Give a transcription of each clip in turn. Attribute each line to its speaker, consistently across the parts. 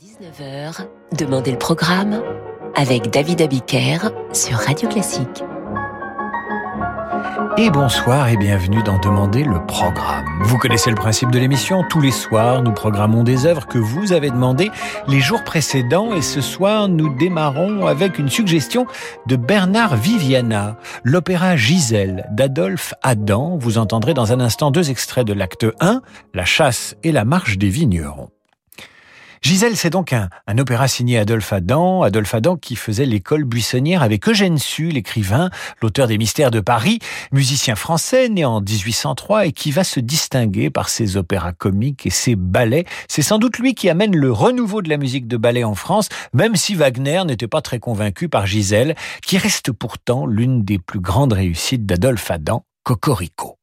Speaker 1: 19h, Demandez le programme avec David Abiker sur Radio Classique.
Speaker 2: Et bonsoir et bienvenue dans Demander le programme. Vous connaissez le principe de l'émission. Tous les soirs, nous programmons des œuvres que vous avez demandées les jours précédents et ce soir, nous démarrons avec une suggestion de Bernard Viviana, l'opéra Gisèle d'Adolphe Adam. Vous entendrez dans un instant deux extraits de l'acte 1, La chasse et la marche des vignerons. Gisèle, c'est donc un, opéra signé Adolphe Adam, Adolphe Adam qui faisait l'école buissonnière avec Eugène Sue, l'écrivain, l'auteur des Mystères de Paris, musicien français né en 1803 et qui va se distinguer par ses opéras comiques et ses ballets. C'est sans doute lui qui amène le renouveau de la musique de ballet en France, même si Wagner n'était pas très convaincu par Gisèle, qui reste pourtant l'une des plus grandes réussites d'Adolphe Adam, Cocorico.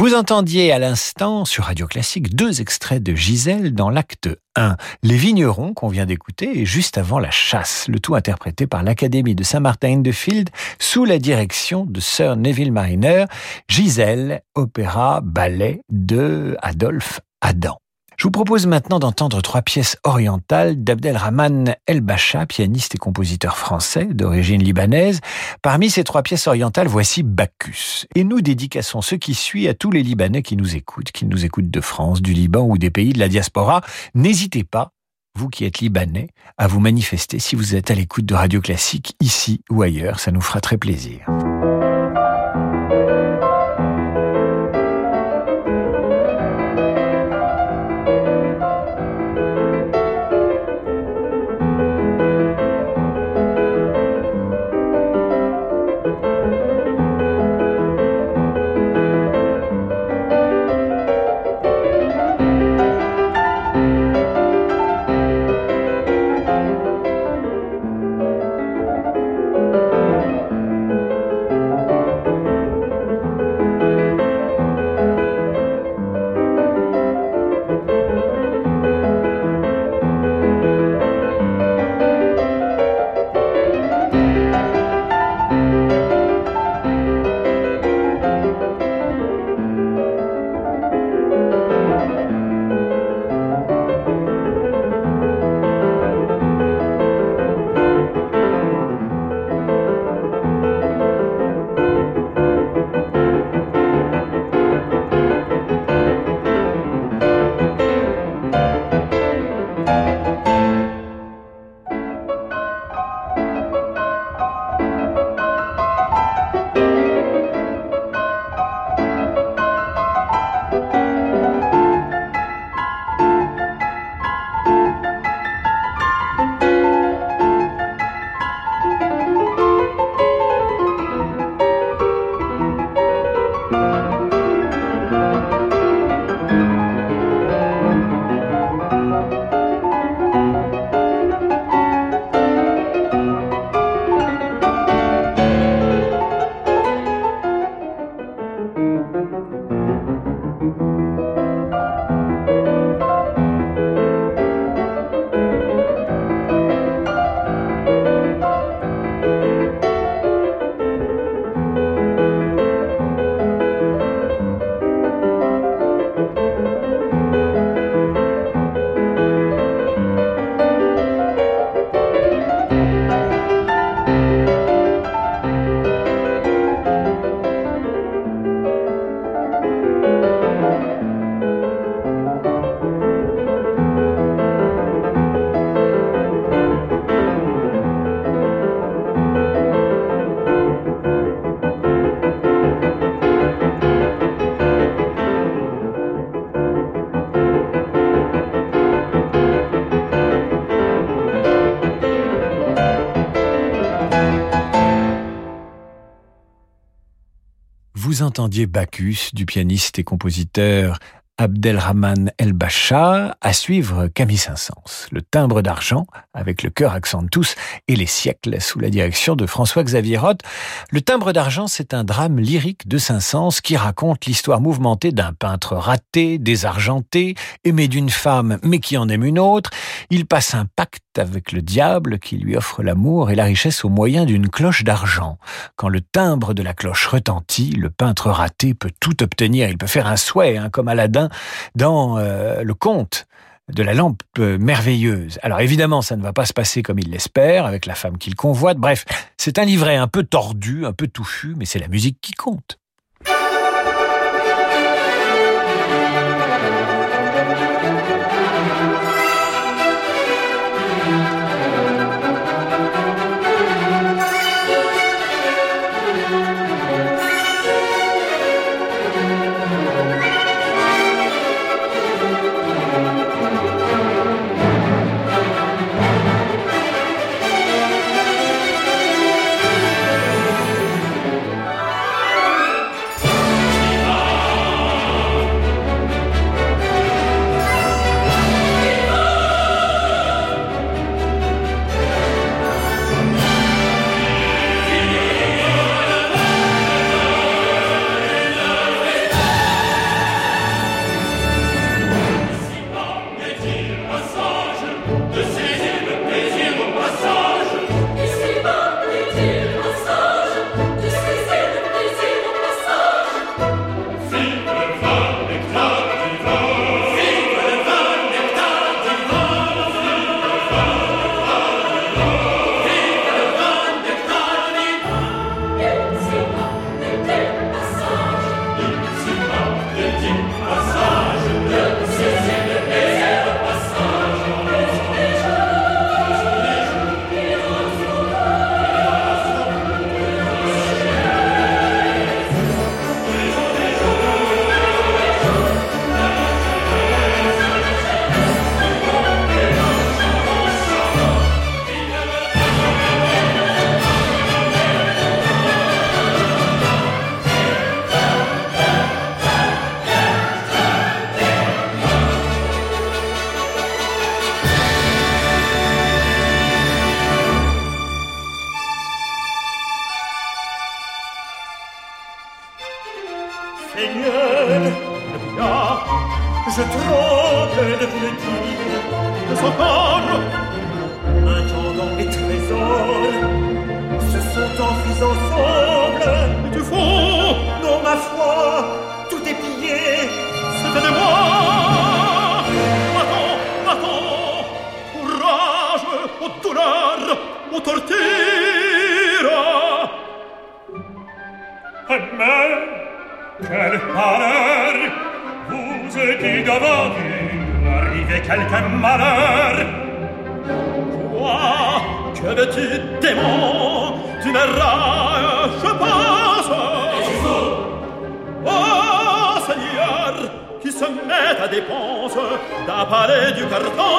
Speaker 2: Vous entendiez à l'instant sur Radio Classique deux extraits de Gisèle dans l'acte 1. Les vignerons qu'on vient d'écouter et juste avant la chasse, le tout interprété par l'Académie de Saint-Martin-de-Field sous la direction de Sir Neville Mariner, Gisèle, opéra, ballet de Adolphe Adam. Je vous propose maintenant d'entendre trois pièces orientales d'Abdelrahman El-Bacha, pianiste et compositeur français d'origine libanaise. Parmi ces trois pièces orientales, voici Bacchus. Et nous dédicassons ce qui suit à tous les Libanais qui nous écoutent, qui nous écoutent de France, du Liban ou des pays de la diaspora. N'hésitez pas, vous qui êtes libanais, à vous manifester si vous êtes à l'écoute de Radio Classique, ici ou ailleurs. Ça nous fera très plaisir. Entendiez Bacchus du pianiste et compositeur Abdelrahman El-Bacha, à suivre Camille Saint-Saëns, le timbre d'argent, avec le cœur accent de tous, et les siècles sous la direction de François-Xavier Roth. Le timbre d'argent, c'est un drame lyrique de Saint-Saëns qui raconte l'histoire mouvementée d'un peintre raté, désargenté, aimé d'une femme, mais qui en aime une autre. Il passe un pacte avec le diable qui lui offre l'amour et la richesse au moyen d'une cloche d'argent. Quand le timbre de la cloche retentit, le peintre raté peut tout obtenir. Il peut faire un souhait, hein, comme Aladdin dans euh, le conte de la lampe euh, merveilleuse. Alors évidemment, ça ne va pas se passer comme il l'espère, avec la femme qu'il convoite. Bref, c'est un livret un peu tordu, un peu touffu, mais c'est la musique qui compte.
Speaker 3: Même, quel malheur, vous êtes devant arriver quelque malheur.
Speaker 4: Quoi Que veux-tu, démon? Tu me je pense Oh, Seigneur Qui se met à dépense D'un du carton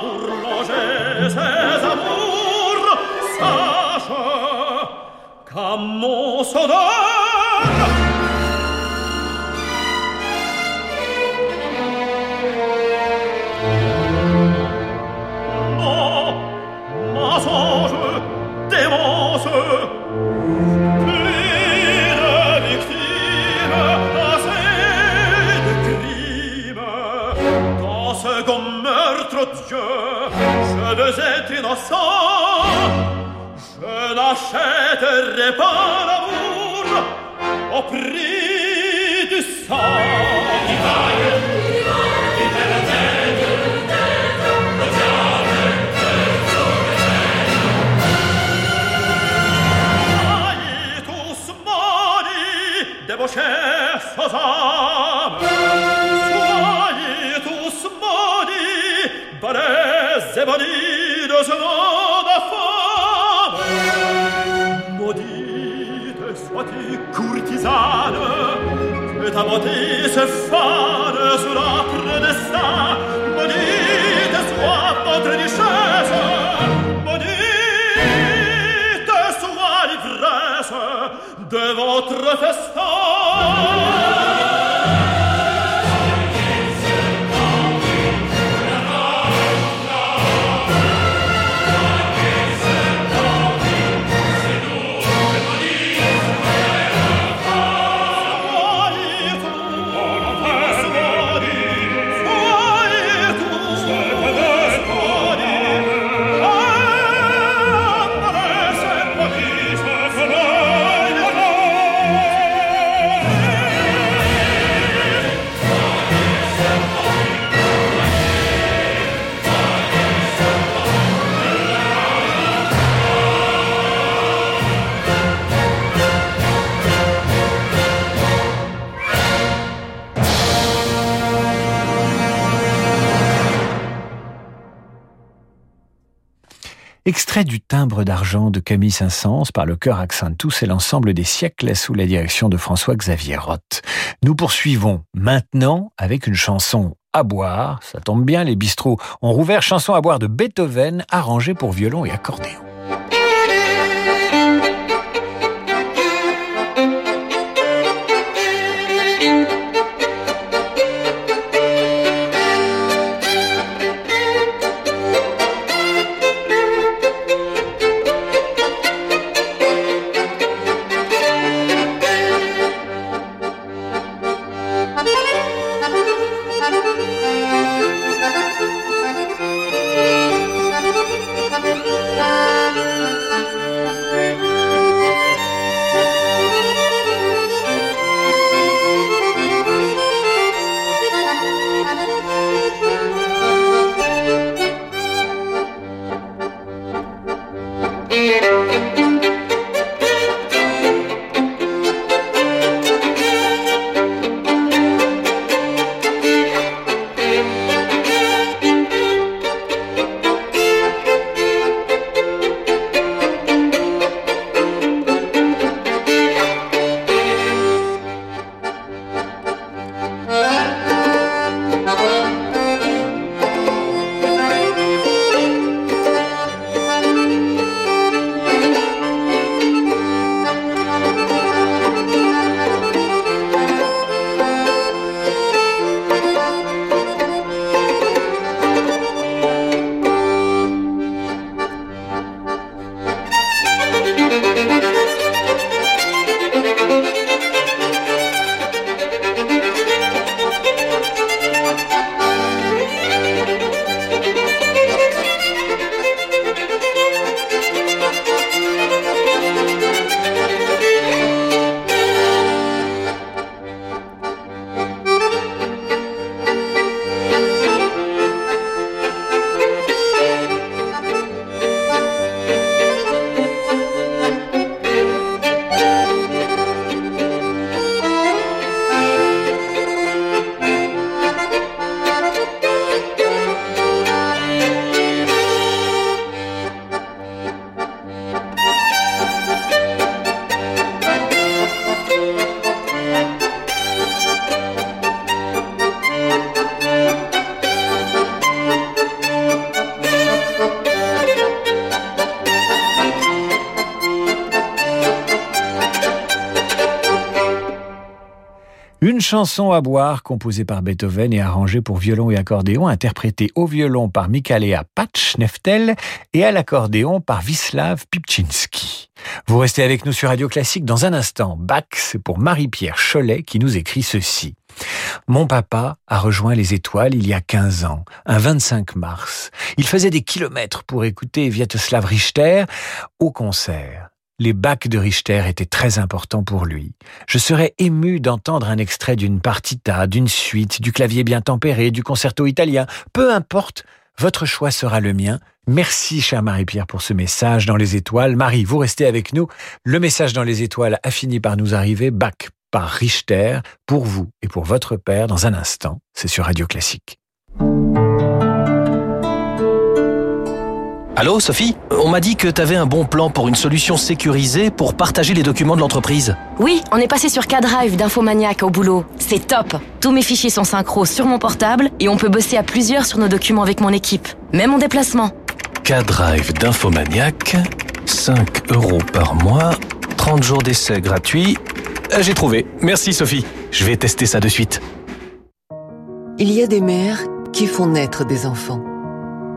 Speaker 4: Pour loger ses amours Sache Qu'à mon sauveur meurtre, Dieu, je veux être innocent. Je n'achèterai pas l'amour au prix du sang. Soyez tous maudits, débauchés sans ce monde infâme. Maudite sois-tu, courtisane, que ta beauté se fane sous l'âpre destin. Maudite soit votre richesse, maudite soit l'ivresse de votre festin.
Speaker 2: Du timbre d'argent de Camille Saint-Saëns par le chœur Accentus et l'ensemble des siècles sous la direction de François-Xavier Roth. Nous poursuivons maintenant avec une chanson à boire. Ça tombe bien, les bistrots ont rouvert chanson à boire de Beethoven arrangée pour violon et accordéon. Chanson à boire composée par Beethoven et arrangée pour violon et accordéon, interprétée au violon par Michaela Patch-Neftel et à l'accordéon par Vislav Pipczynski. Vous restez avec nous sur Radio Classique dans un instant. Bach, c'est pour Marie-Pierre Cholet qui nous écrit ceci. Mon papa a rejoint les étoiles il y a 15 ans, un 25 mars. Il faisait des kilomètres pour écouter Viatoslav Richter au concert. Les bacs de Richter étaient très importants pour lui. Je serais ému d'entendre un extrait d'une partita, d'une suite, du clavier bien tempéré, du concerto italien. Peu importe, votre choix sera le mien. Merci, cher Marie-Pierre, pour ce message dans les étoiles. Marie, vous restez avec nous. Le message dans les étoiles a fini par nous arriver. Bach par Richter, pour vous et pour votre père dans un instant. C'est sur Radio Classique.
Speaker 5: Allô, Sophie On m'a dit que t'avais un bon plan pour une solution sécurisée pour partager les documents de l'entreprise.
Speaker 6: Oui, on est passé sur K-Drive d'Infomaniac au boulot. C'est top Tous mes fichiers sont synchro sur mon portable et on peut bosser à plusieurs sur nos documents avec mon équipe. Même en déplacement.
Speaker 5: K-Drive d'Infomaniac, 5 euros par mois, 30 jours d'essai gratuits. Euh, j'ai trouvé. Merci Sophie. Je vais tester ça de suite.
Speaker 7: Il y a des mères qui font naître des enfants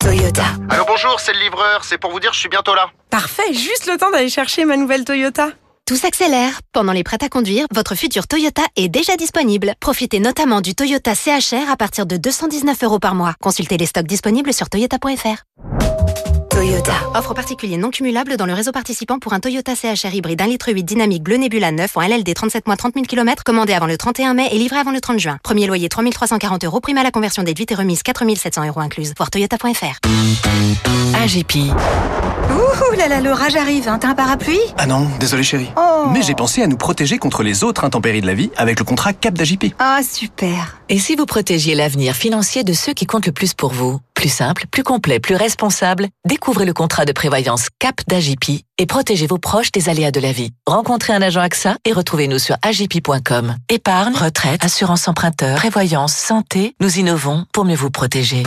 Speaker 8: Toyota. Alors bonjour, c'est le livreur, c'est pour vous dire je suis bientôt là.
Speaker 9: Parfait, juste le temps d'aller chercher ma nouvelle Toyota.
Speaker 10: Tout s'accélère. Pendant les prêts à conduire, votre futur Toyota est déjà disponible. Profitez notamment du Toyota CHR à partir de 219 euros par mois. Consultez les stocks disponibles sur toyota.fr.
Speaker 8: Toyota.
Speaker 10: Offre particulier non cumulable dans le réseau participant pour un Toyota CHR hybride 1 litre 8 dynamique bleu Nebula 9 en LLD 37 mois 30 000 km commandé avant le 31 mai et livré avant le 30 juin. Premier loyer 3340 euros, prime à la conversion déduite et remise 4700 euros incluse. Voir toyota.fr.
Speaker 1: AGP.
Speaker 9: Ouh là là, l'orage arrive, hein. t'as un parapluie?
Speaker 11: Ah non, désolé chérie.
Speaker 9: Oh.
Speaker 11: Mais j'ai pensé à nous protéger contre les autres intempéries de la vie avec le contrat CAP d'AJP.
Speaker 9: Ah super.
Speaker 1: Et si vous protégiez l'avenir financier de ceux qui comptent le plus pour vous? Plus simple, plus complet, plus responsable, découvrez le contrat de prévoyance CAP d'AJP et protégez vos proches des aléas de la vie. Rencontrez un agent AXA et retrouvez-nous sur agip.com. Épargne, retraite, assurance emprunteur, prévoyance, santé, nous innovons pour mieux vous protéger.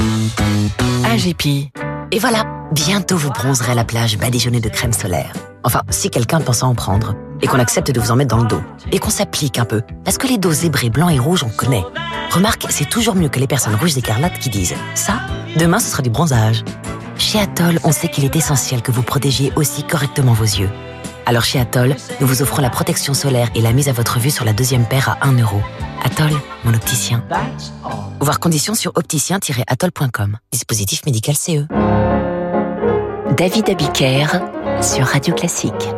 Speaker 1: AGP.
Speaker 12: Et voilà, bientôt vous bronzerez à la plage badigeonnée de crème solaire. Enfin, si quelqu'un pense en prendre, et qu'on accepte de vous en mettre dans le dos, et qu'on s'applique un peu, parce que les dos zébrés blancs et rouges, on connaît. Remarque, c'est toujours mieux que les personnes rouges écarlates qui disent « ça, demain ce sera du bronzage ». Chez Atoll, on sait qu'il est essentiel que vous protégiez aussi correctement vos yeux. Alors chez Atoll, nous vous offrons la protection solaire et la mise à votre vue sur la deuxième paire à 1 euro. Atoll, mon opticien. Voir conditions sur opticien-atoll.com. Dispositif médical CE.
Speaker 1: David Abiker sur Radio Classique.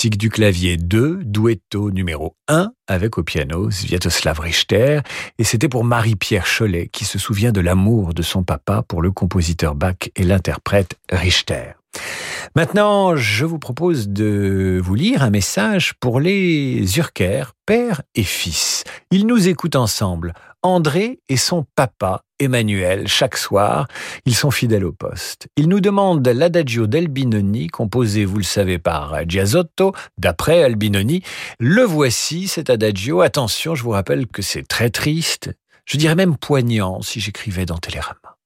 Speaker 2: Boutique du clavier 2, duetto numéro 1, avec au piano Sviatoslav Richter, et c'était pour Marie-Pierre Cholet, qui se souvient de l'amour de son papa pour le compositeur Bach et l'interprète Richter. Maintenant, je vous propose de vous lire un message pour les Urker, père et fils. Ils nous écoutent ensemble. André et son papa, Emmanuel, chaque soir, ils sont fidèles au poste. Ils nous demandent l'adagio d'Albinoni, composé, vous le savez, par Giazotto, d'après Albinoni. Le voici, cet adagio. Attention, je vous rappelle que c'est très triste, je dirais même poignant si j'écrivais dans Télérama.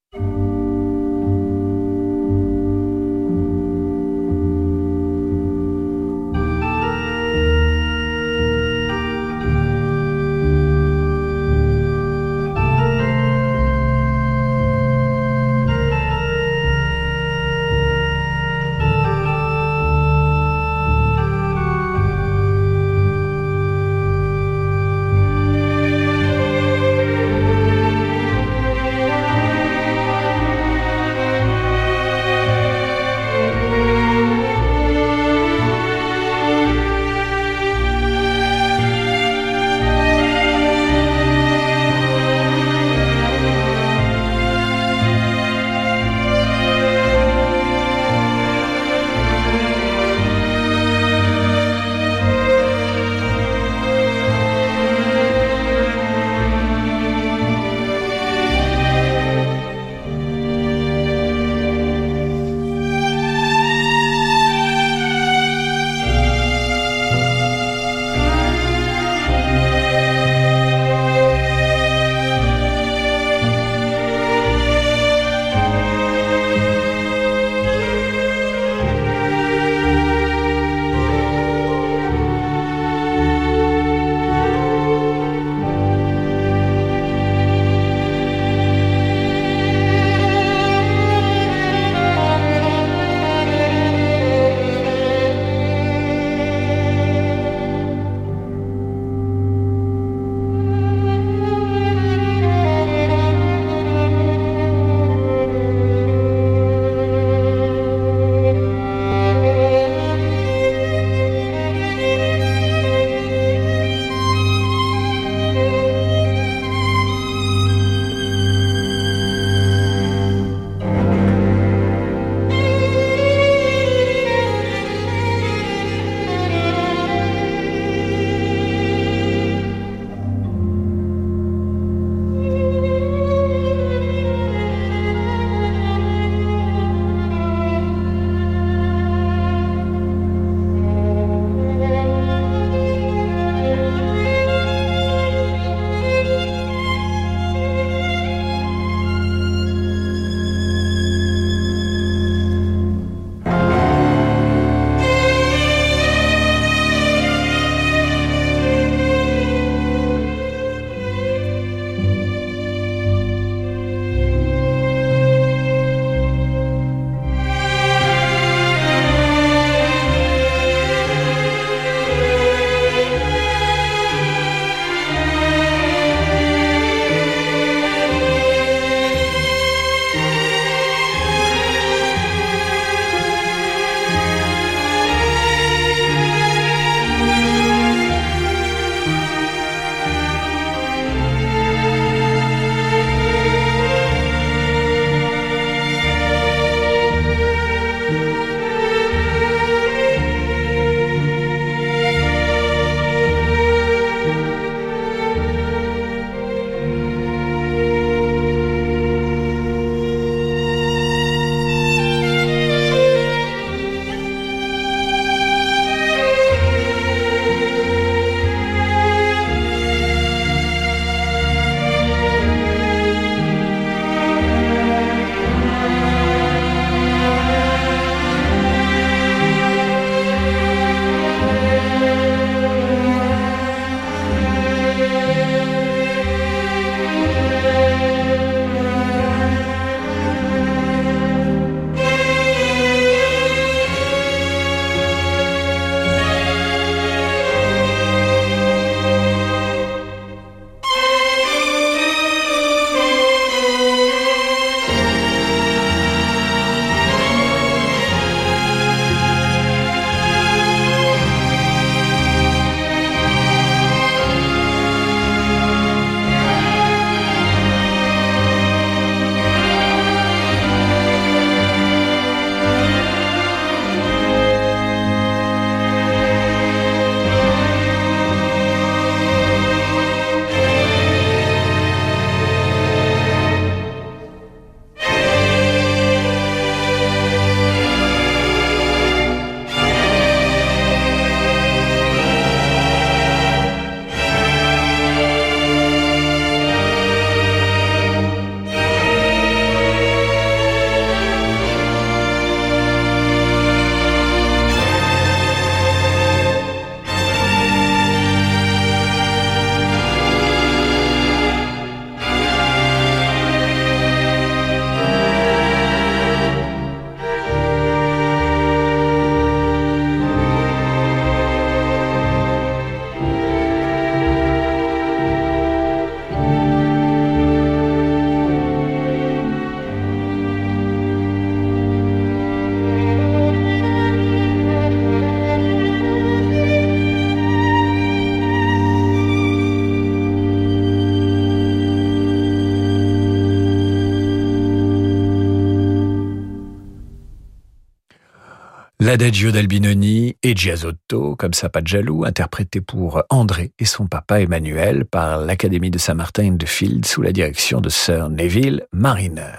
Speaker 2: L'Adagio d'Albinoni et Giasotto, comme ça pas de jaloux, interprété pour André et son papa Emmanuel par l'Académie de Saint-Martin de Field sous la direction de Sir Neville Mariner.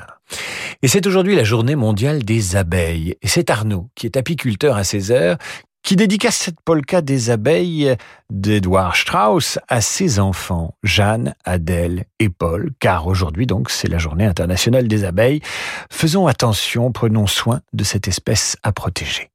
Speaker 2: Et c'est aujourd'hui la journée mondiale des abeilles. Et c'est Arnaud, qui est apiculteur à Césaire, qui dédicace cette polka des abeilles d'Edouard Strauss à ses enfants, Jeanne, Adèle et Paul, car aujourd'hui donc c'est la journée internationale des abeilles. Faisons attention, prenons soin de cette espèce à protéger.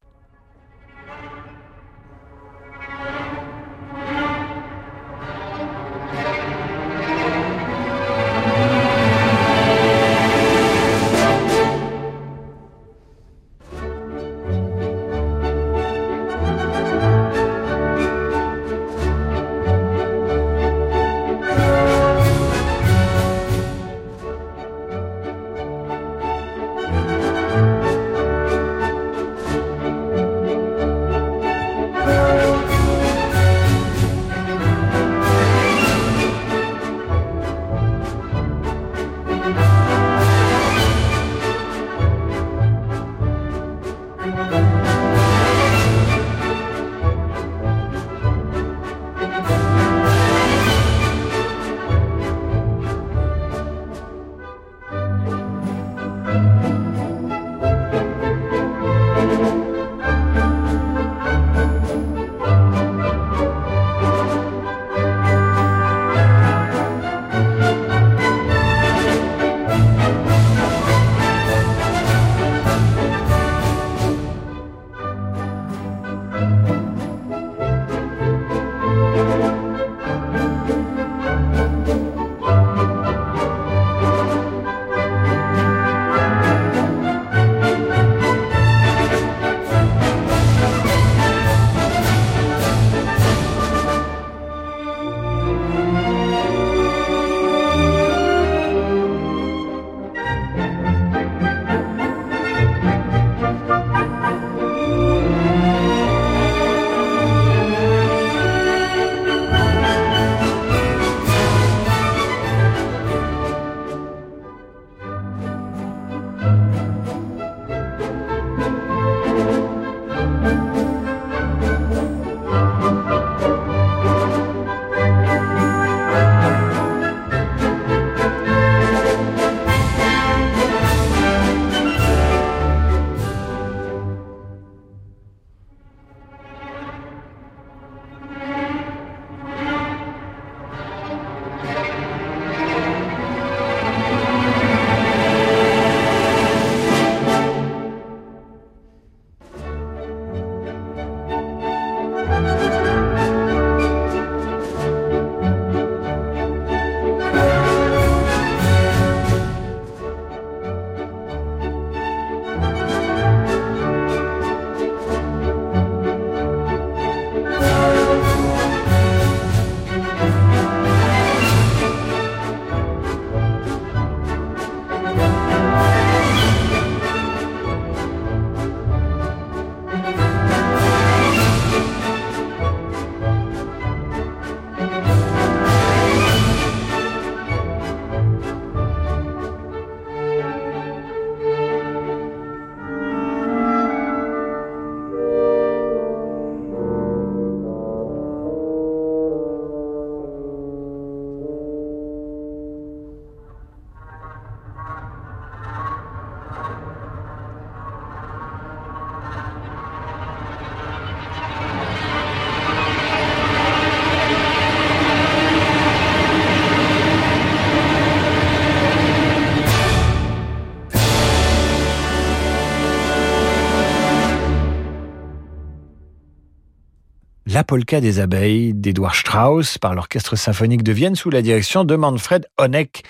Speaker 2: Polka des abeilles d'Edouard Strauss par l'Orchestre symphonique de Vienne sous la direction de Manfred Honeck.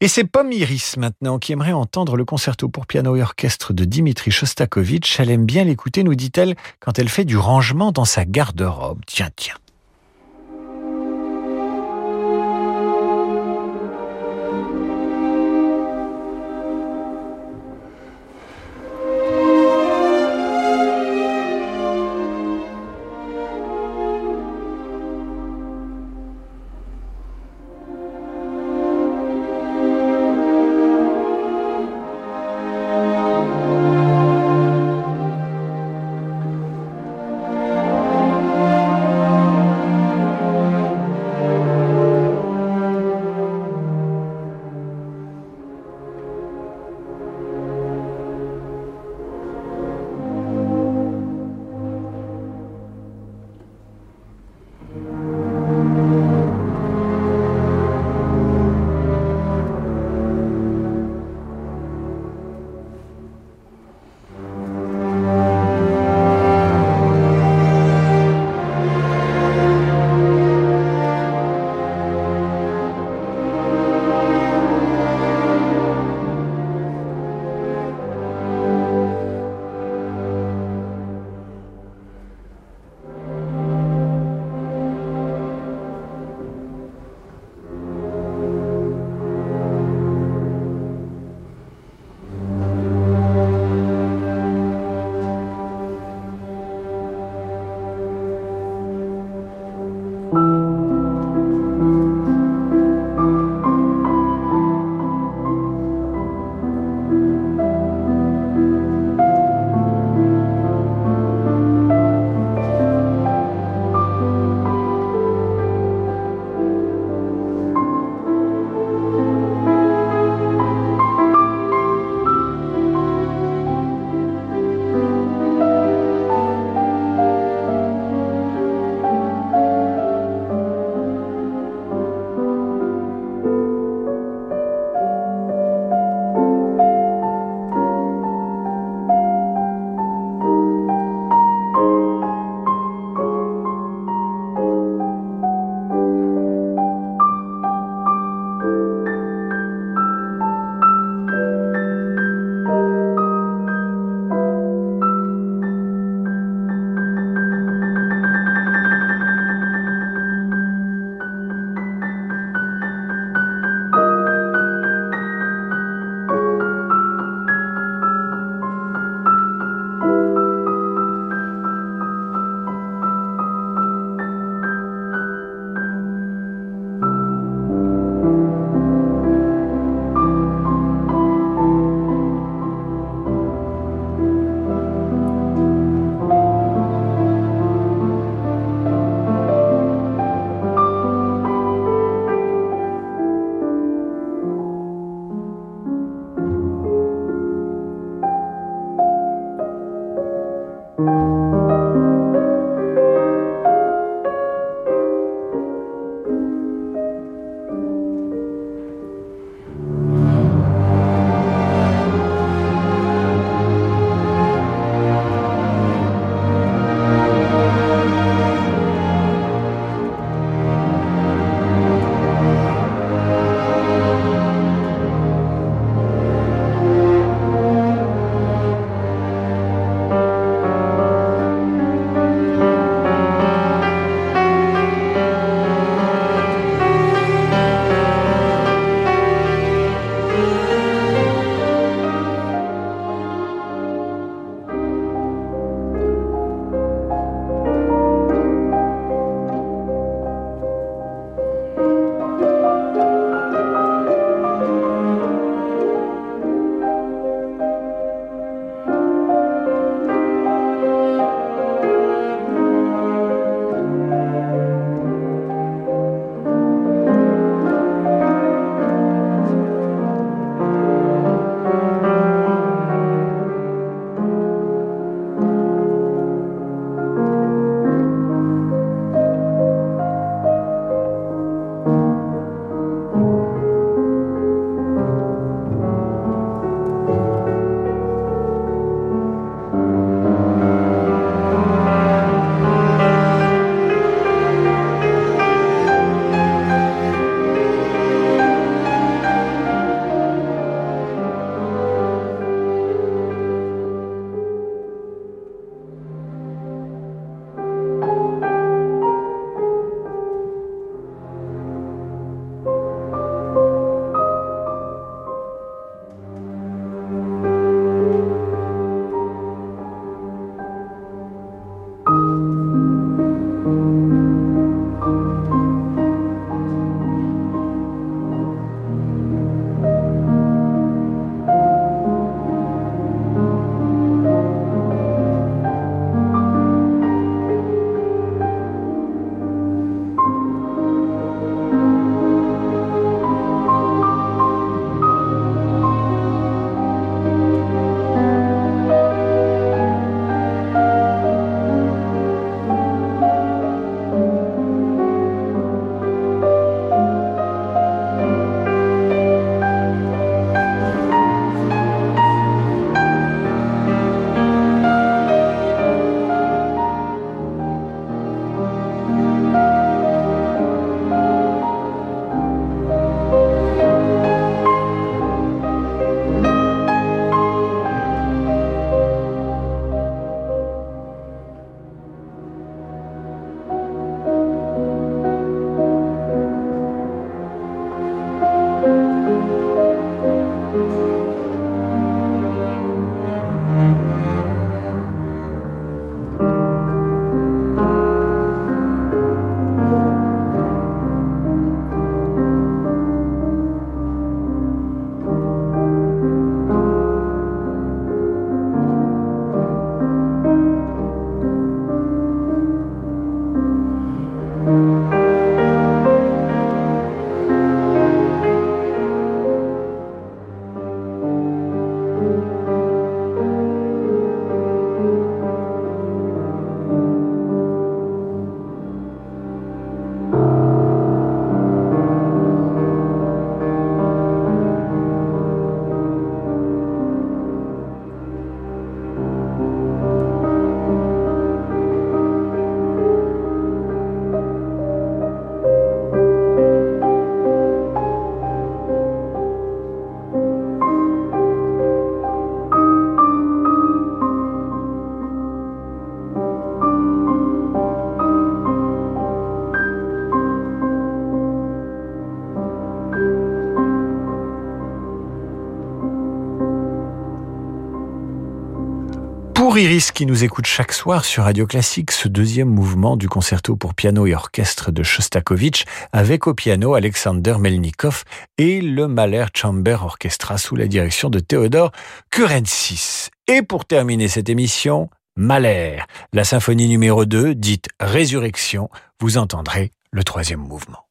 Speaker 2: Et c'est Pomme Iris maintenant qui aimerait entendre le concerto pour piano et orchestre de Dimitri Shostakovich. Elle aime bien l'écouter, nous dit-elle, quand elle fait du rangement dans sa garde-robe. Tiens, tiens. Iris qui nous écoute chaque soir sur Radio Classique, ce deuxième mouvement du concerto pour piano et orchestre de Shostakovich avec au piano Alexander Melnikov et le Mahler Chamber Orchestra sous la direction de Théodore Kurensis. Et pour terminer cette émission, Mahler, la symphonie numéro 2, dite Résurrection, vous entendrez le troisième mouvement.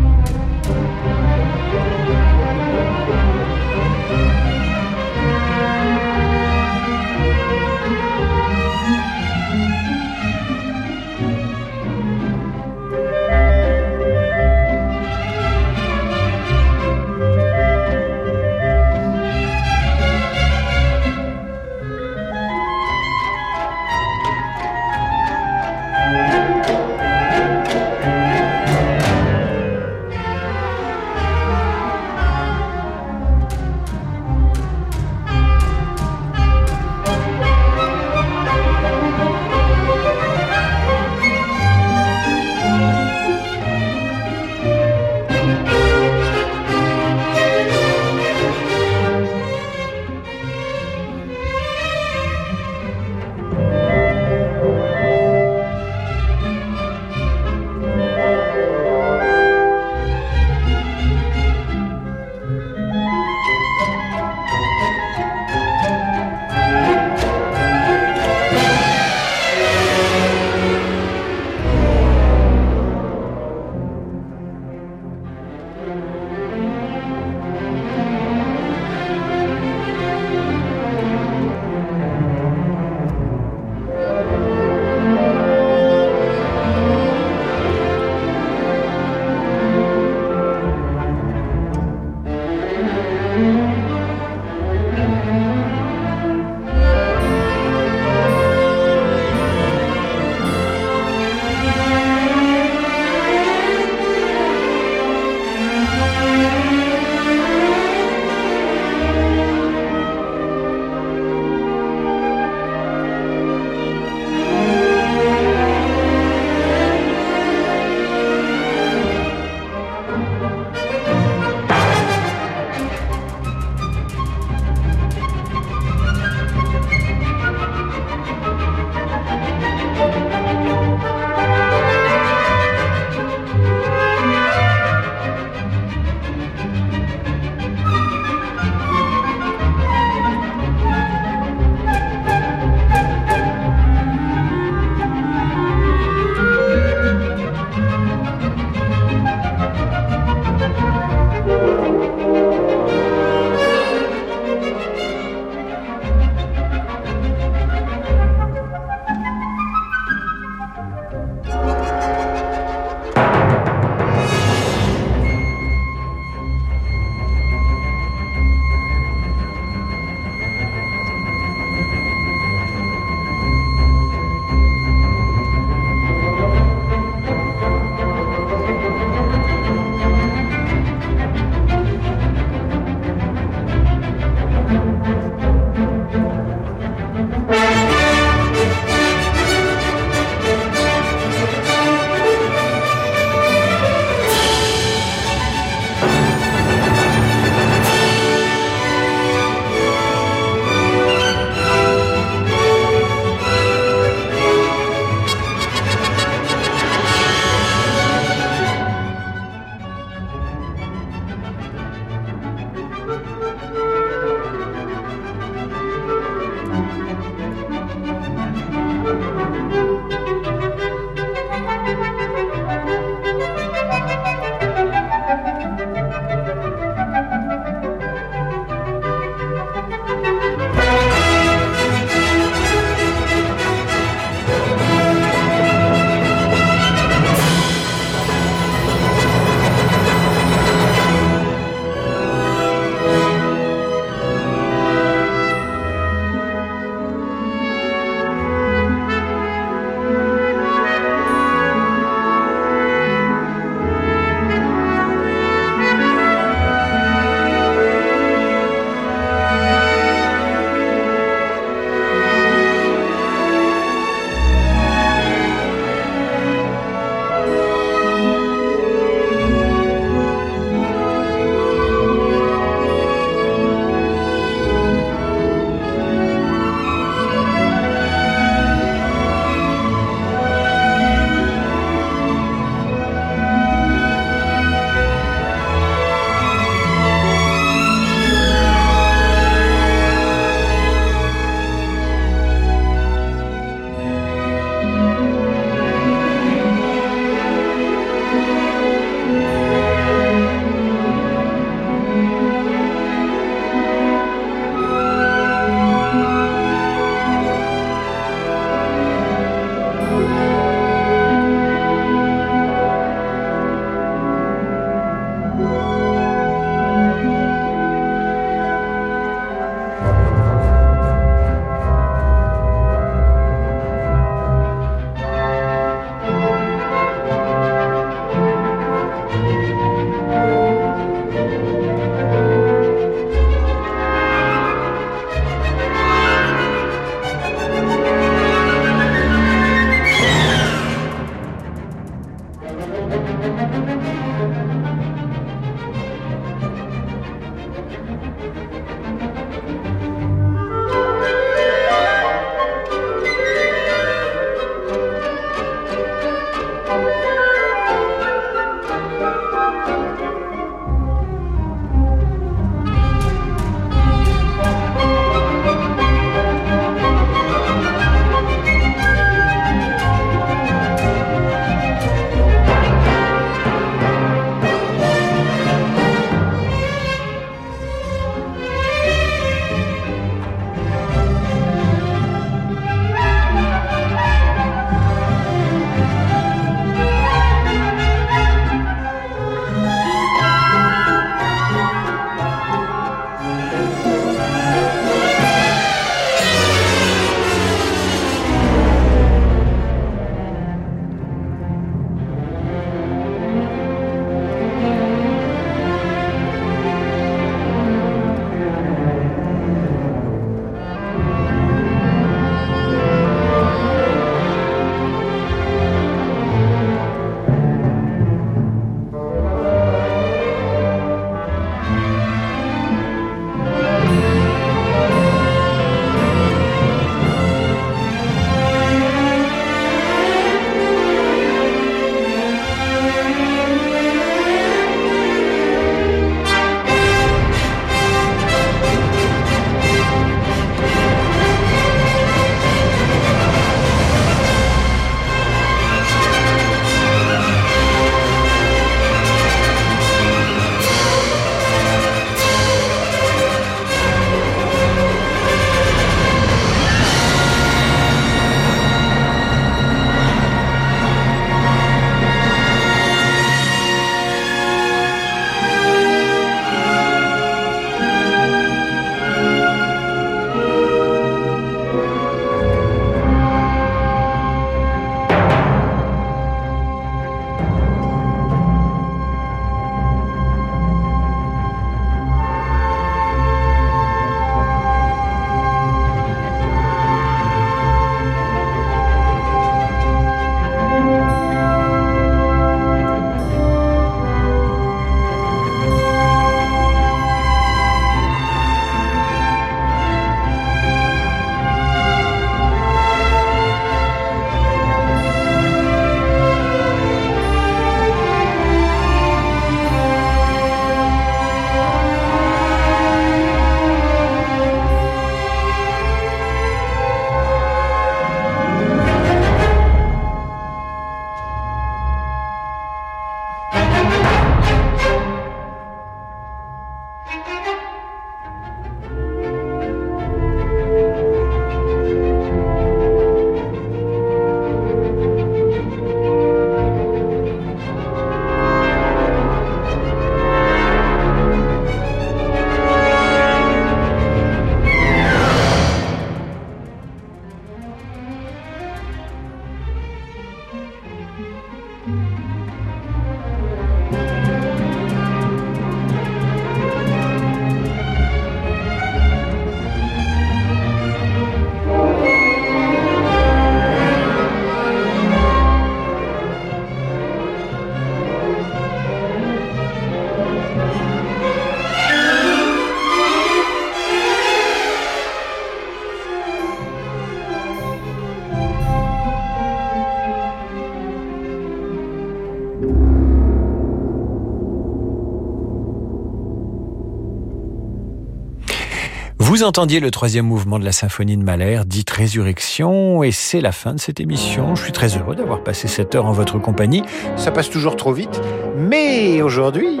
Speaker 2: Vous entendiez le troisième mouvement de la symphonie de Mahler, dite Résurrection, et c'est la fin de cette émission. Je suis très heureux d'avoir passé cette heure en votre compagnie. Ça passe toujours trop vite, mais aujourd'hui,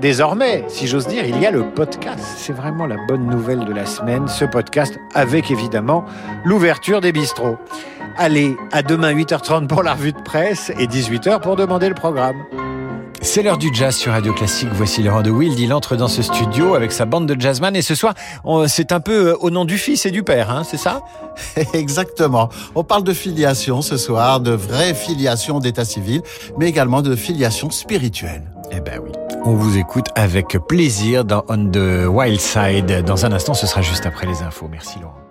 Speaker 2: désormais, si j'ose dire, il y a le podcast. C'est vraiment la bonne nouvelle de la semaine, ce podcast, avec évidemment l'ouverture des bistrots. Allez, à demain 8h30 pour la revue de presse et 18h pour demander le programme. C'est l'heure du jazz sur Radio Classique. Voici Laurent de Wild. Il entre dans ce studio avec sa bande de jazzman. Et ce soir, c'est un peu euh, au nom du fils et du père, hein, c'est ça?
Speaker 13: Exactement. On parle de filiation ce soir, de vraie filiation d'état civil, mais également de filiation spirituelle.
Speaker 2: Eh ben oui. On vous écoute avec plaisir dans On the Wild Side. Dans un instant, ce sera juste après les infos. Merci Laurent.